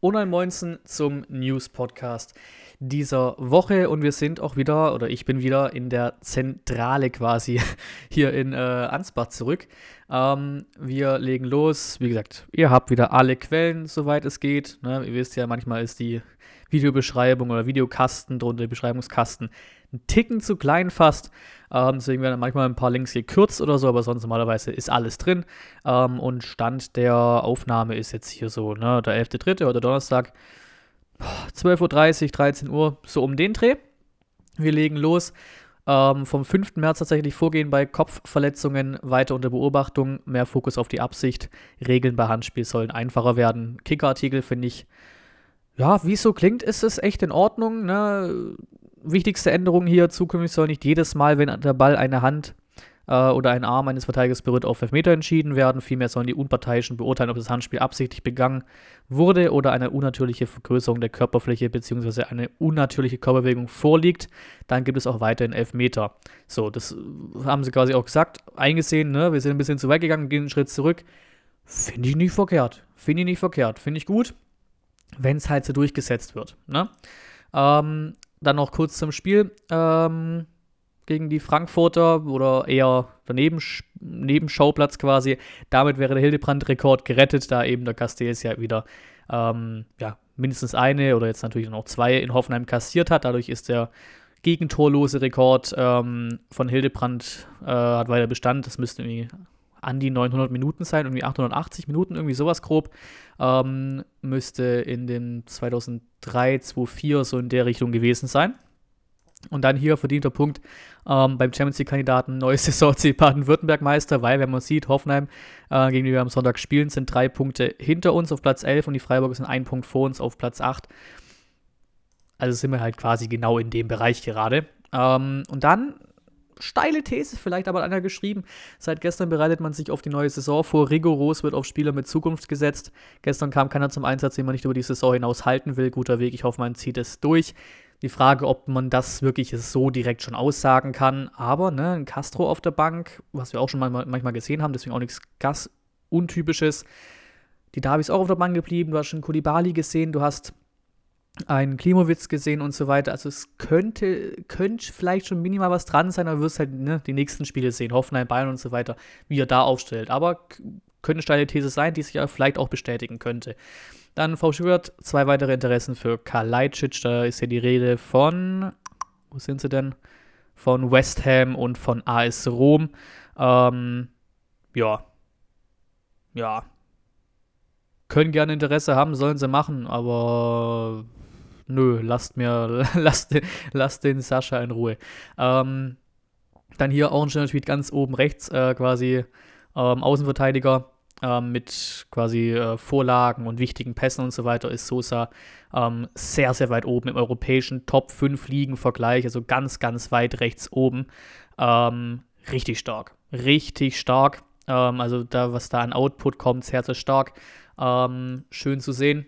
und ein Moinsen zum News-Podcast dieser Woche. Und wir sind auch wieder, oder ich bin wieder in der Zentrale quasi hier in äh, Ansbach zurück. Ähm, wir legen los. Wie gesagt, ihr habt wieder alle Quellen, soweit es geht. Ne? Ihr wisst ja, manchmal ist die Videobeschreibung oder Videokasten drunter, Beschreibungskasten, ein Ticken zu klein fast. Ähm, deswegen werden manchmal ein paar Links gekürzt oder so, aber sonst normalerweise ist alles drin. Ähm, und Stand der Aufnahme ist jetzt hier so, ne, der 11.3. oder Donnerstag, 12.30 Uhr, 13 Uhr, so um den Dreh. Wir legen los. Ähm, vom 5. März tatsächlich vorgehen bei Kopfverletzungen, weiter unter Beobachtung, mehr Fokus auf die Absicht. Regeln bei Handspiel sollen einfacher werden. Kickerartikel finde ich ja, wie es so klingt, ist es echt in Ordnung. Ne? Wichtigste Änderung hier: zukünftig soll nicht jedes Mal, wenn der Ball eine Hand äh, oder ein Arm eines Verteidigers berührt, auf Elfmeter entschieden werden. Vielmehr sollen die Unparteiischen beurteilen, ob das Handspiel absichtlich begangen wurde oder eine unnatürliche Vergrößerung der Körperfläche bzw. eine unnatürliche Körperbewegung vorliegt. Dann gibt es auch weiterhin Elfmeter. So, das haben sie quasi auch gesagt, eingesehen. Ne? Wir sind ein bisschen zu weit gegangen, gehen einen Schritt zurück. Finde ich nicht verkehrt. Finde ich nicht verkehrt. Finde ich gut wenn es halt so durchgesetzt wird. Ne? Ähm, dann noch kurz zum Spiel ähm, gegen die Frankfurter oder eher daneben Nebenschauplatz quasi. Damit wäre der Hildebrand-Rekord gerettet, da eben der Castells ja wieder ähm, ja, mindestens eine oder jetzt natürlich noch zwei in Hoffenheim kassiert hat. Dadurch ist der gegentorlose Rekord ähm, von Hildebrand äh, hat weiter Bestand. Das müsste irgendwie an die 900 Minuten sein, irgendwie 880 Minuten, irgendwie sowas grob. Ähm, müsste in den 2003, 2004 so in der Richtung gewesen sein. Und dann hier verdienter Punkt ähm, beim Champions League-Kandidaten neues Saisonziel Baden-Württemberg-Meister, weil, wenn man sieht, Hoffenheim, äh, gegen die wir am Sonntag spielen, sind drei Punkte hinter uns auf Platz 11 und die Freiburger sind ein Punkt vor uns auf Platz 8. Also sind wir halt quasi genau in dem Bereich gerade. Ähm, und dann steile These, vielleicht aber einer geschrieben. Seit gestern bereitet man sich auf die neue Saison vor. Rigoros wird auf Spieler mit Zukunft gesetzt. Gestern kam keiner zum Einsatz, den man nicht über die Saison hinaus halten will. Guter Weg, ich hoffe, man zieht es durch. Die Frage, ob man das wirklich so direkt schon aussagen kann. Aber, ne, ein Castro auf der Bank, was wir auch schon manchmal gesehen haben, deswegen auch nichts gas untypisches. Die Davis auch auf der Bank geblieben. Du hast schon Kulibali gesehen. Du hast einen Klimowitz gesehen und so weiter. Also es könnte, könnte vielleicht schon minimal was dran sein, aber wirst halt ne, die nächsten Spiele sehen, Hoffenheim, Bayern und so weiter, wie er da aufstellt. Aber könnte eine steile These sein, die sich ja vielleicht auch bestätigen könnte. Dann V. Schubert, zwei weitere Interessen für Leitschitsch. Da ist ja die Rede von, wo sind sie denn? Von West Ham und von AS Rom. Ähm, ja. Ja. Können gerne Interesse haben, sollen sie machen, aber nö, lasst mir, lasst, lasst den Sascha in Ruhe. Ähm, dann hier auch ein schöner Tweet ganz oben rechts, äh, quasi ähm, Außenverteidiger ähm, mit quasi äh, Vorlagen und wichtigen Pässen und so weiter ist Sosa ähm, sehr, sehr weit oben im europäischen Top 5 Ligen-Vergleich, also ganz, ganz weit rechts oben. Ähm, richtig stark. Richtig stark. Ähm, also da, was da an Output kommt, sehr, sehr stark. Ähm, schön zu sehen.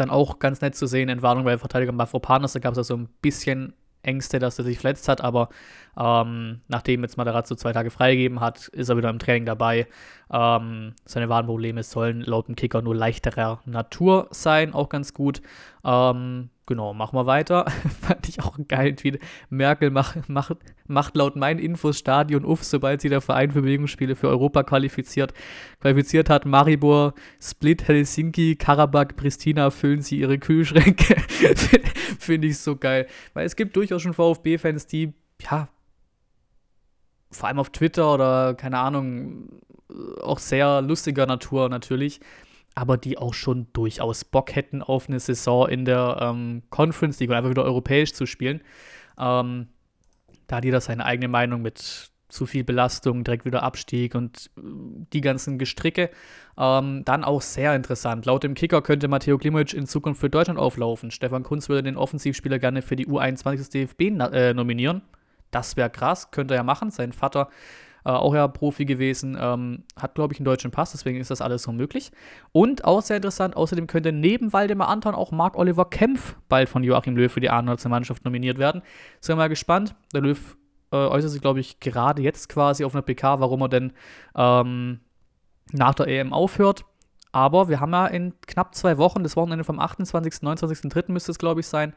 Dann auch ganz nett zu sehen, Entwarnung bei Verteidiger Mafropanos, da gab es also ein bisschen Ängste, dass er sich verletzt hat, aber ähm, nachdem jetzt Matarazzo zwei Tage freigegeben hat, ist er wieder im Training dabei. Ähm, seine Wadenprobleme sollen laut dem Kicker nur leichterer Natur sein, auch ganz gut. Ähm, genau, machen wir weiter. Fand ich auch einen geilen Tweet. Merkel macht, macht, macht laut meinen Infos Stadion uff, sobald sie der Verein für Bewegungsspiele für Europa qualifiziert, qualifiziert hat. Maribor, Split, Helsinki, Karabakh, Pristina füllen sie ihre Kühlschränke. Finde ich so geil. Weil es gibt durchaus schon VfB-Fans, die, ja, vor allem auf Twitter oder keine Ahnung, auch sehr lustiger Natur natürlich, aber die auch schon durchaus Bock hätten auf eine Saison in der ähm, Conference League und einfach wieder europäisch zu spielen. Ähm, da hat jeder seine eigene Meinung mit zu viel Belastung, direkt wieder Abstieg und äh, die ganzen Gestricke. Ähm, dann auch sehr interessant. Laut dem Kicker könnte Matteo Klimovic in Zukunft für Deutschland auflaufen. Stefan Kunz würde den Offensivspieler gerne für die U21 des DFB äh, nominieren. Das wäre krass, könnte er ja machen. Sein Vater äh, auch ja Profi gewesen, ähm, hat, glaube ich, einen deutschen Pass, deswegen ist das alles so möglich. Und auch sehr interessant, außerdem könnte neben Waldemar Anton auch Marc-Oliver Kempf bald von Joachim Löw für die A-Nationalmannschaft nominiert werden. Sind wir mal gespannt. Der Löw äh, äußert sich, glaube ich, gerade jetzt quasi auf einer PK, warum er denn ähm, nach der EM aufhört. Aber wir haben ja in knapp zwei Wochen, das Wochenende vom 28., 29.3. müsste es, glaube ich, sein,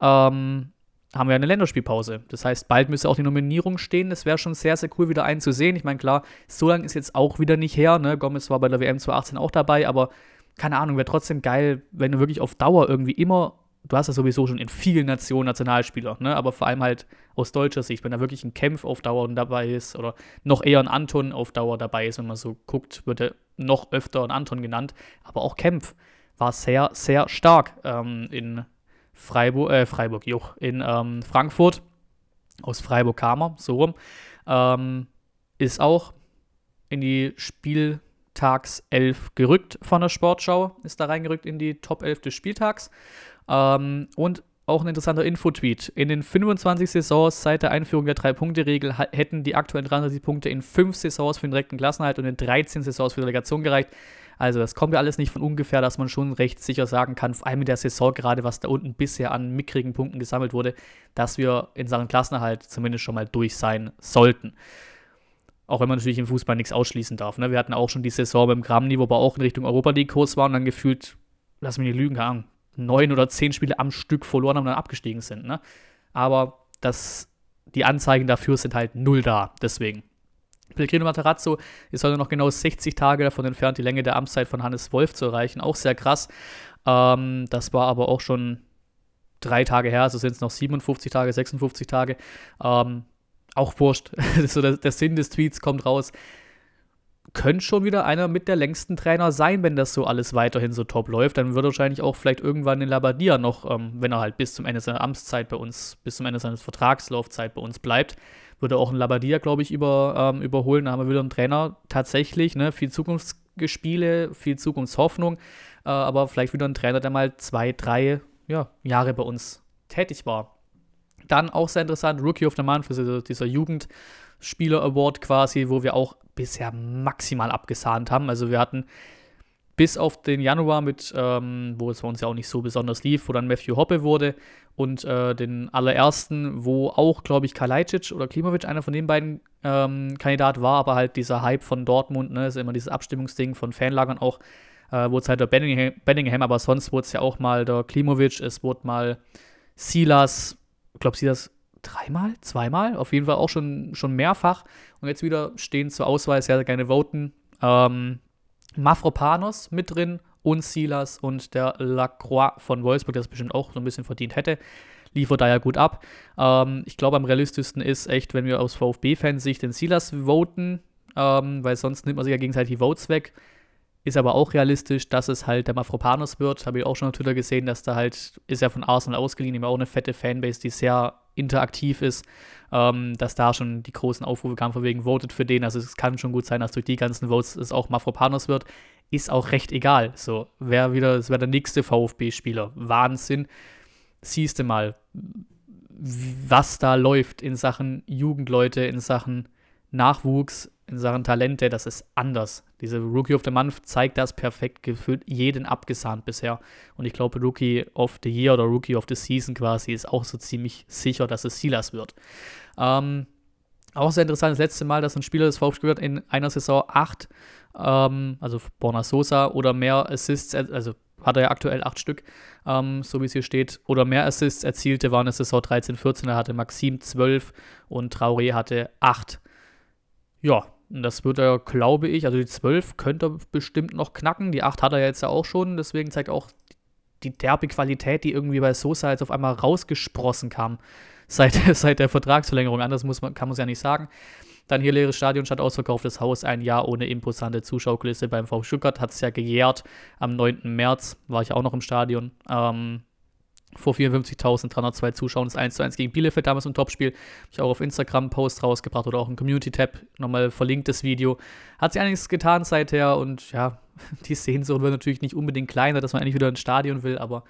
ähm, haben wir eine Länderspielpause. Das heißt, bald müsste auch die Nominierung stehen. Das wäre schon sehr, sehr cool, wieder einen zu sehen. Ich meine, klar, so lange ist jetzt auch wieder nicht her. Ne? Gomez war bei der WM 2018 auch dabei, aber keine Ahnung, wäre trotzdem geil, wenn du wirklich auf Dauer irgendwie immer, du hast ja sowieso schon in vielen Nationen Nationalspieler, ne? aber vor allem halt aus deutscher Sicht, wenn da wirklich ein Kämpf auf Dauer dabei ist oder noch eher ein Anton auf Dauer dabei ist, wenn man so guckt, wird er noch öfter ein Anton genannt, aber auch Kämpf war sehr, sehr stark ähm, in Freiburg, äh, Freiburg, Juch, in ähm, Frankfurt, aus Freiburg kam er, so rum, ähm, ist auch in die Spieltagself gerückt von der Sportschau, ist da reingerückt in die Top 11 des Spieltags. Ähm, und auch ein interessanter Infotweet. In den 25 Saisons seit der Einführung der Drei-Punkte-Regel hätten die aktuellen 33 Punkte in 5 Saisons für den direkten Klassenhalt und in 13 Saisons für die Delegation gereicht. Also das kommt ja alles nicht von ungefähr, dass man schon recht sicher sagen kann, vor allem in der Saison gerade, was da unten bisher an mickrigen Punkten gesammelt wurde, dass wir in Sachen Klassenerhalt zumindest schon mal durch sein sollten. Auch wenn man natürlich im Fußball nichts ausschließen darf. Ne? Wir hatten auch schon die Saison beim Grammni, wo wir auch in Richtung Europa League-Kurs waren und dann gefühlt, lass mich nicht lügen, Ahnung, neun oder zehn Spiele am Stück verloren haben und dann abgestiegen sind. Ne? Aber das, die Anzeigen dafür sind halt null da. Deswegen. Pellegrino Matarazzo ist heute noch genau 60 Tage davon entfernt, die Länge der Amtszeit von Hannes Wolf zu erreichen. Auch sehr krass. Ähm, das war aber auch schon drei Tage her, also sind es noch 57 Tage, 56 Tage. Ähm, auch wurscht. so der, der Sinn des Tweets kommt raus könnte schon wieder einer mit der längsten Trainer sein, wenn das so alles weiterhin so top läuft. Dann wird er wahrscheinlich auch vielleicht irgendwann in Labadia noch, ähm, wenn er halt bis zum Ende seiner Amtszeit bei uns, bis zum Ende seiner Vertragslaufzeit bei uns bleibt, würde auch in Labadia, glaube ich, über, ähm, überholen. Da haben wir wieder einen Trainer tatsächlich, ne, viel Zukunftsgespiele, viel Zukunftshoffnung, äh, aber vielleicht wieder ein Trainer, der mal zwei, drei ja, Jahre bei uns tätig war. Dann auch sehr interessant, Rookie of the Month für dieser, dieser Jugendspieler Award quasi, wo wir auch bisher maximal abgesahnt haben. Also wir hatten bis auf den Januar mit, ähm, wo es bei uns ja auch nicht so besonders lief, wo dann Matthew Hoppe wurde und äh, den allerersten, wo auch, glaube ich, Kalajdzic oder Klimovic einer von den beiden ähm, Kandidat war, aber halt dieser Hype von Dortmund, ne, ist immer dieses Abstimmungsding von Fanlagern auch, äh, wurde es halt der Benningham, Benningham aber sonst wurde es ja auch mal der Klimovic, es wurde mal Silas, ich glaube Silas dreimal, zweimal, auf jeden Fall auch schon, schon mehrfach. Und jetzt wieder stehen zur Auswahl sehr, sehr gerne voten. Ähm, Mafropanos mit drin und Silas und der Lacroix von Wolfsburg, der es bestimmt auch so ein bisschen verdient hätte. Liefert da ja gut ab. Ähm, ich glaube, am realistischsten ist echt, wenn wir aus VfB-Fansicht den Silas voten, ähm, weil sonst nimmt man sich ja gegenseitig die Votes weg. Ist aber auch realistisch, dass es halt der Mafropanos wird. Habe ich auch schon auf Twitter gesehen, dass da halt, ist ja von Arsenal ausgeliehen, immer auch eine fette Fanbase, die sehr interaktiv ist, ähm, dass da schon die großen Aufrufe kamen, von wegen votet für den. Also es kann schon gut sein, dass durch die ganzen Votes es auch Mafropanos wird. Ist auch recht egal. So, wer wieder, es wäre der nächste VfB-Spieler. Wahnsinn. Siehst du mal, was da läuft in Sachen Jugendleute, in Sachen Nachwuchs, in Sachen Talente, das ist anders. Diese Rookie of the Month zeigt das perfekt gefühlt jeden abgesahnt bisher. Und ich glaube, Rookie of the Year oder Rookie of the Season quasi ist auch so ziemlich sicher, dass es Silas wird. Ähm, auch sehr interessant, das letzte Mal, dass ein Spieler des VfB wird in einer Saison acht, ähm, also Borna Sosa oder mehr Assists, also hat er ja aktuell acht Stück, ähm, so wie es hier steht, oder mehr Assists erzielte, war in der Saison 13, 14, da hatte Maxim 12 und Traoré hatte acht. Ja, das wird er, glaube ich, also die 12 könnte er bestimmt noch knacken. Die 8 hat er jetzt ja auch schon. Deswegen zeigt auch die derbe Qualität, die irgendwie bei Sosa jetzt auf einmal rausgesprossen kam seit, seit der Vertragsverlängerung. Anders muss man, kann man es ja nicht sagen. Dann hier leeres Stadion statt ausverkauftes Haus, ein Jahr ohne imposante Zuschauerkulisse beim VfB Stuttgart. Hat es ja gejährt. Am 9. März war ich auch noch im Stadion. Ähm, vor 54.302 Zuschauern das 1 zu 1 gegen Bielefeld damals im Topspiel. Habe ich auch auf Instagram einen Post rausgebracht oder auch ein Community-Tab, nochmal verlinkt das Video. Hat sich einiges getan seither und ja, die Sehnsucht wird natürlich nicht unbedingt kleiner, dass man eigentlich wieder ins Stadion will, aber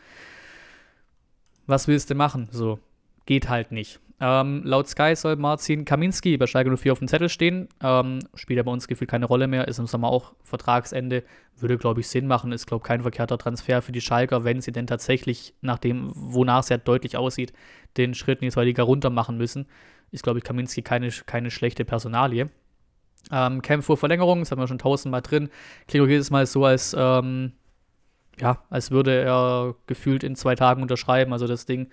was willst du machen? So, geht halt nicht. Ähm, laut Sky soll Marcin Kaminski bei Schalke 04 auf dem Zettel stehen. Ähm, spielt ja bei uns gefühlt keine Rolle mehr, ist im Sommer auch Vertragsende. Würde, glaube ich, Sinn machen. Ist, glaube ich, kein verkehrter Transfer für die Schalker, wenn sie denn tatsächlich, nach dem, wonach es ja deutlich aussieht, den Schritt in die zweite Liga runter machen müssen. Ist, glaube ich, Kaminski keine, keine schlechte Personalie. Ähm, Camp vor Verlängerung, das haben wir schon tausendmal drin. Klingt jedes Mal so, als, ähm, ja, als würde er gefühlt in zwei Tagen unterschreiben. Also das Ding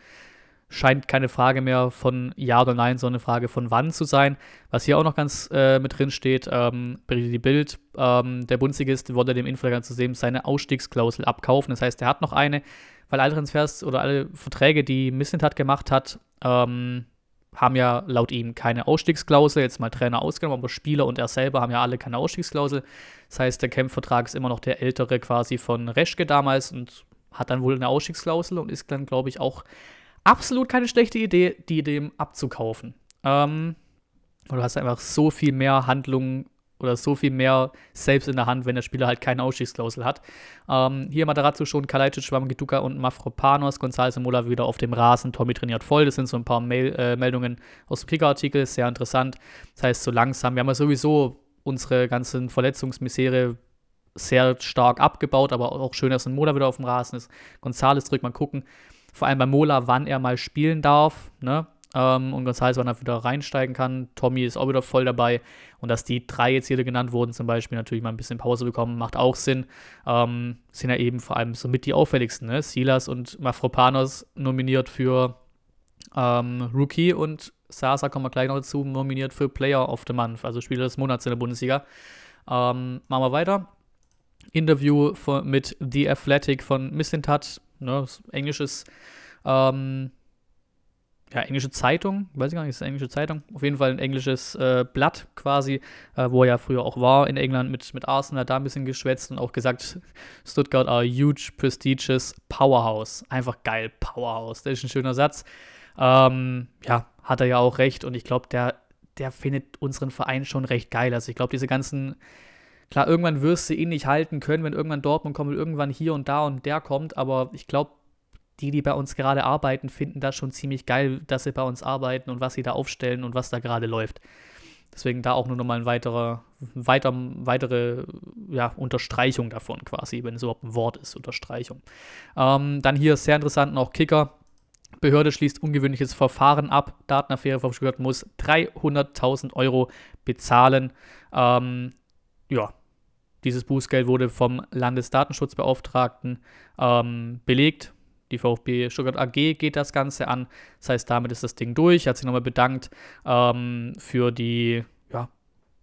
scheint keine Frage mehr von Ja oder Nein, sondern eine Frage von Wann zu sein. Was hier auch noch ganz äh, mit drin steht, ähm, die Bild, ähm, der Bundesligist wollte dem Influencer zu sehen seine Ausstiegsklausel abkaufen. Das heißt, er hat noch eine, weil alle Transfers oder alle Verträge, die Missentat gemacht hat, ähm, haben ja laut ihm keine Ausstiegsklausel, jetzt mal Trainer ausgenommen, aber Spieler und er selber haben ja alle keine Ausstiegsklausel. Das heißt, der Camp-Vertrag ist immer noch der ältere quasi von Reschke damals und hat dann wohl eine Ausstiegsklausel und ist dann, glaube ich, auch absolut keine schlechte Idee, die dem abzukaufen. Ähm, du hast einfach so viel mehr Handlungen oder so viel mehr selbst in der Hand, wenn der Spieler halt keine Ausstiegsklausel hat. Ähm, hier Matarazzo schon, Kalajdzic, Schwamm, und Mafropanos, González und Mola wieder auf dem Rasen, Tommy trainiert voll, das sind so ein paar Mail, äh, Meldungen aus dem Kicker-Artikel, sehr interessant. Das heißt, so langsam, wir haben ja sowieso unsere ganzen Verletzungsmisere sehr stark abgebaut, aber auch schön, dass ein Mola wieder auf dem Rasen ist. González drückt mal gucken, vor allem bei Mola, wann er mal spielen darf, ne? Ähm, und González, wann er wieder reinsteigen kann. Tommy ist auch wieder voll dabei. Und dass die drei jetzt hier genannt wurden, zum Beispiel natürlich mal ein bisschen Pause bekommen, macht auch Sinn. Ähm, sind ja eben vor allem so mit die auffälligsten. Ne? Silas und Mafropanos nominiert für ähm, Rookie und Sasa, kommen wir gleich noch dazu, nominiert für Player of the Month, also Spieler des Monats in der Bundesliga. Ähm, machen wir weiter. Interview von, mit The Athletic von Mislintat, ne, englisches ähm, ja, englische Zeitung, weiß ich gar nicht, ist eine englische Zeitung, auf jeden Fall ein englisches äh, Blatt quasi, äh, wo er ja früher auch war in England mit, mit Arsenal, da ein bisschen geschwätzt und auch gesagt, Stuttgart are a huge, prestigious Powerhouse. Einfach geil, Powerhouse, das ist ein schöner Satz. Ähm, ja, hat er ja auch recht und ich glaube, der, der findet unseren Verein schon recht geil. Also ich glaube, diese ganzen, klar, irgendwann wirst du ihn nicht halten können, wenn irgendwann Dortmund kommt und irgendwann hier und da und der kommt, aber ich glaube, die, die bei uns gerade arbeiten, finden das schon ziemlich geil, dass sie bei uns arbeiten und was sie da aufstellen und was da gerade läuft. Deswegen da auch nur nochmal ein weiterer, weiter, weitere ja, Unterstreichung davon quasi, wenn es überhaupt ein Wort ist, Unterstreichung. Ähm, dann hier sehr interessant noch Kicker. Behörde schließt ungewöhnliches Verfahren ab. Datenaffäre vom Stuttgart muss 300.000 Euro bezahlen. Ähm, ja, dieses Bußgeld wurde vom Landesdatenschutzbeauftragten ähm, belegt. Die VfB Stuttgart AG geht das Ganze an. Das heißt, damit ist das Ding durch. Hat sich nochmal bedankt ähm, für die, ja,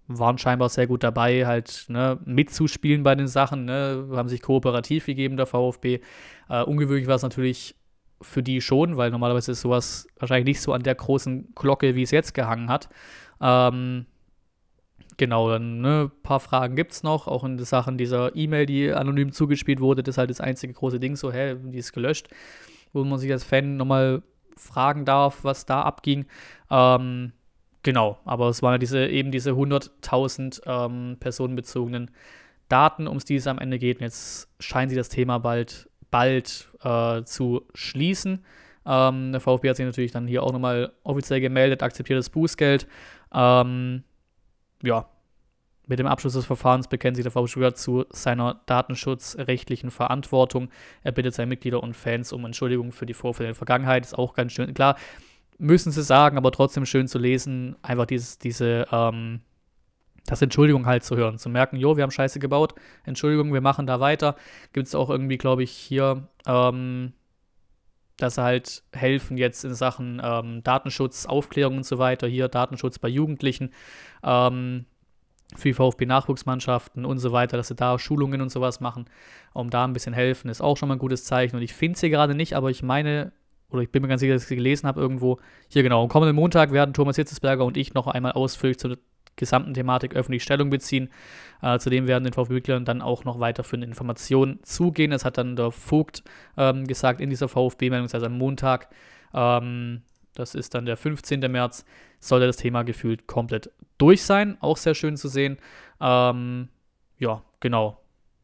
waren scheinbar sehr gut dabei, halt ne, mitzuspielen bei den Sachen. Ne, haben sich kooperativ gegeben, der VfB. Äh, ungewöhnlich war es natürlich für die schon, weil normalerweise ist sowas wahrscheinlich nicht so an der großen Glocke, wie es jetzt gehangen hat. Ähm, Genau, dann ne, ein paar Fragen gibt es noch, auch in Sachen dieser E-Mail, die anonym zugespielt wurde. Das ist halt das einzige große Ding, so, hä, die ist gelöscht, wo man sich als Fan nochmal fragen darf, was da abging. Ähm, genau, aber es waren diese, eben diese 100.000 ähm, personenbezogenen Daten, um die es am Ende geht. Und jetzt scheinen sie das Thema bald, bald äh, zu schließen. Ähm, der VfB hat sich natürlich dann hier auch nochmal offiziell gemeldet, akzeptiert das Bußgeld. Ähm, ja, mit dem Abschluss des Verfahrens bekennt sich der VfB Stuttgart zu seiner datenschutzrechtlichen Verantwortung. Er bittet seine Mitglieder und Fans um Entschuldigung für die Vorfälle in der Vergangenheit. Ist auch ganz schön. Klar, müssen sie sagen, aber trotzdem schön zu lesen, einfach dieses, diese, ähm, das Entschuldigung halt zu hören, zu merken, jo, wir haben Scheiße gebaut, Entschuldigung, wir machen da weiter. Gibt es auch irgendwie, glaube ich, hier, ähm, dass sie halt helfen jetzt in Sachen ähm, Datenschutz, Aufklärung und so weiter, hier Datenschutz bei Jugendlichen, ähm, für VfB-Nachwuchsmannschaften und so weiter, dass sie da Schulungen und sowas machen, um da ein bisschen helfen, ist auch schon mal ein gutes Zeichen. Und ich finde es hier gerade nicht, aber ich meine, oder ich bin mir ganz sicher, dass ich sie gelesen habe irgendwo, hier genau, am kommenden Montag werden Thomas Hitzesberger und ich noch einmal ausführlich zur gesamten Thematik öffentlich Stellung beziehen. Äh, zudem werden den VfB-Mitgliedern dann auch noch weiterführende Informationen zugehen. Das hat dann der Vogt ähm, gesagt in dieser VfB-Meldung, heißt am Montag. Ähm, das ist dann der 15. März, sollte das Thema gefühlt komplett durch sein. Auch sehr schön zu sehen. Ähm, ja, genau.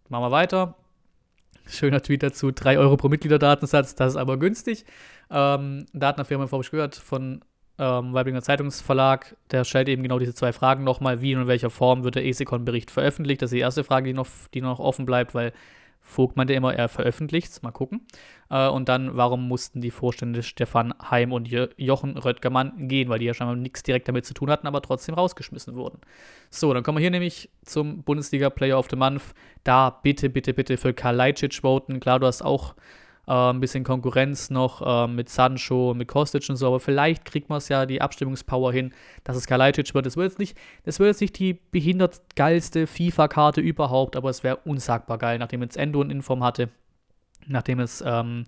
Machen wir weiter. Schöner Tweet dazu: 3 Euro pro Mitgliederdatensatz, das ist aber günstig. Ähm, Datenaffirma VfB gehört von ähm, Weiblinger Zeitungsverlag, der stellt eben genau diese zwei Fragen nochmal. Wie und in welcher Form wird der ESECON-Bericht veröffentlicht? Das ist die erste Frage, die noch, die noch offen bleibt, weil Vogt meinte immer, er veröffentlicht mal gucken. Äh, und dann, warum mussten die Vorstände Stefan Heim und jo Jochen Röttgermann gehen, weil die ja scheinbar nichts direkt damit zu tun hatten, aber trotzdem rausgeschmissen wurden. So, dann kommen wir hier nämlich zum Bundesliga Player of the Month. Da bitte, bitte, bitte für Kalajdzic voten. Klar, du hast auch äh, ein bisschen Konkurrenz noch äh, mit Sancho, mit Kostic und so, aber vielleicht kriegt man es ja die Abstimmungspower hin, dass es Kalajdzic wird. Das wird jetzt nicht, jetzt nicht die behindert geilste FIFA-Karte überhaupt, aber es wäre unsagbar geil, nachdem jetzt Endo in Inform hatte, nachdem es, ähm,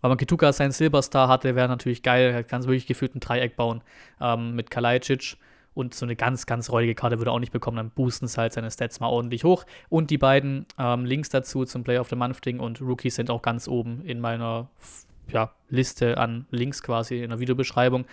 weil man Kituka seinen Silberstar hatte, wäre natürlich geil, kann wirklich gefühlt ein Dreieck bauen ähm, mit Kalajdzic und so eine ganz, ganz räudige Karte würde er auch nicht bekommen. Dann boosten es halt seine Stats mal ordentlich hoch. Und die beiden ähm, Links dazu zum Play of the Month Ding und Rookies sind auch ganz oben in meiner ja, Liste an Links quasi in der Videobeschreibung.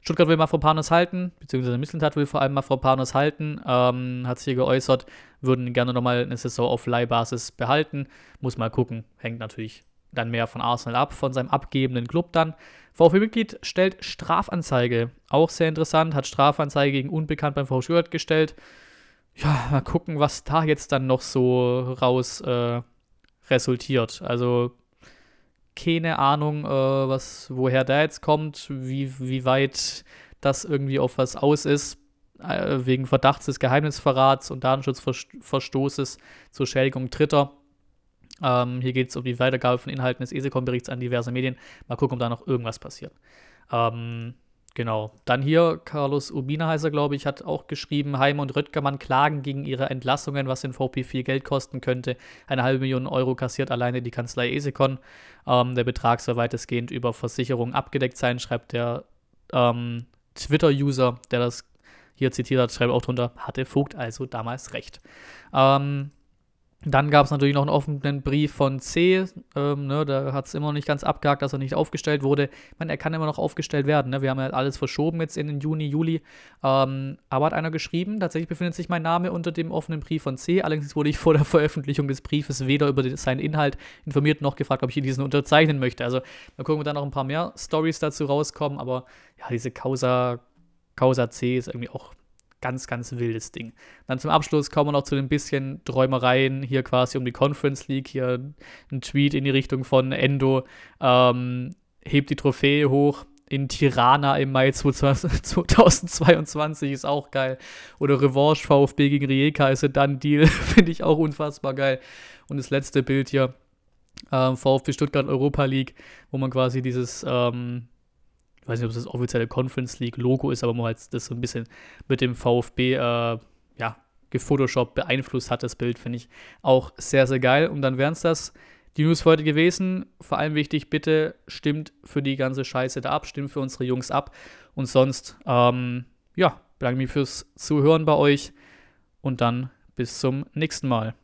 Stuttgart will Mafropanos halten, beziehungsweise Mislintat will vor allem Mafropanos halten, ähm, hat sich hier geäußert, würden gerne nochmal eine Saison auf Leihbasis behalten. Muss mal gucken, hängt natürlich dann mehr von Arsenal ab, von seinem abgebenden Club dann. VfB-Mitglied stellt Strafanzeige. Auch sehr interessant, hat Strafanzeige gegen Unbekannt beim VfB Stuttgart gestellt. Ja, mal gucken, was da jetzt dann noch so raus äh, resultiert. Also keine Ahnung, äh, was, woher der jetzt kommt, wie, wie weit das irgendwie auf was aus ist, äh, wegen Verdachts des Geheimnisverrats und Datenschutzverstoßes zur Schädigung Dritter. Ähm, hier geht es um die Weitergabe von Inhalten des ESECOM-Berichts an diverse Medien. Mal gucken, ob da noch irgendwas passiert. Ähm, genau. Dann hier, Carlos Urbina heißt er, glaube ich, hat auch geschrieben, Heim und Röttgermann klagen gegen ihre Entlassungen, was den VP viel Geld kosten könnte. Eine halbe Million Euro kassiert alleine die Kanzlei ESECON. Ähm, der Betrag soll weitestgehend über Versicherungen abgedeckt sein, schreibt der ähm, Twitter-User, der das hier zitiert hat, schreibt auch drunter, hatte Vogt also damals recht. Ähm, dann gab es natürlich noch einen offenen Brief von C. Ähm, ne, da hat es immer noch nicht ganz abgehakt, dass er nicht aufgestellt wurde. Ich meine, er kann immer noch aufgestellt werden. Ne? Wir haben ja alles verschoben jetzt in den Juni, Juli. Ähm, aber hat einer geschrieben, tatsächlich befindet sich mein Name unter dem offenen Brief von C. Allerdings wurde ich vor der Veröffentlichung des Briefes weder über den, seinen Inhalt informiert noch gefragt, ob ich diesen unterzeichnen möchte. Also da gucken wir dann noch ein paar mehr Stories dazu rauskommen. Aber ja, diese Causa, Causa C ist irgendwie auch ganz, ganz wildes Ding. Dann zum Abschluss kommen wir noch zu den bisschen Träumereien hier quasi um die Conference League. Hier ein Tweet in die Richtung von Endo. Ähm, hebt die Trophäe hoch in Tirana im Mai 2022 ist auch geil. Oder Revanche VfB gegen Rijeka ist dann Deal. Finde ich auch unfassbar geil. Und das letzte Bild hier. Ähm, VfB Stuttgart Europa League, wo man quasi dieses ähm, ich weiß nicht, ob es das offizielle Conference League Logo ist, aber man halt das so ein bisschen mit dem VfB, äh, ja, gefotoshoppt, beeinflusst hat, das Bild, finde ich auch sehr, sehr geil. Und dann wären es das die News für heute gewesen. Vor allem wichtig, bitte stimmt für die ganze Scheiße da ab, stimmt für unsere Jungs ab. Und sonst, ähm, ja, bedanke mich fürs Zuhören bei euch und dann bis zum nächsten Mal.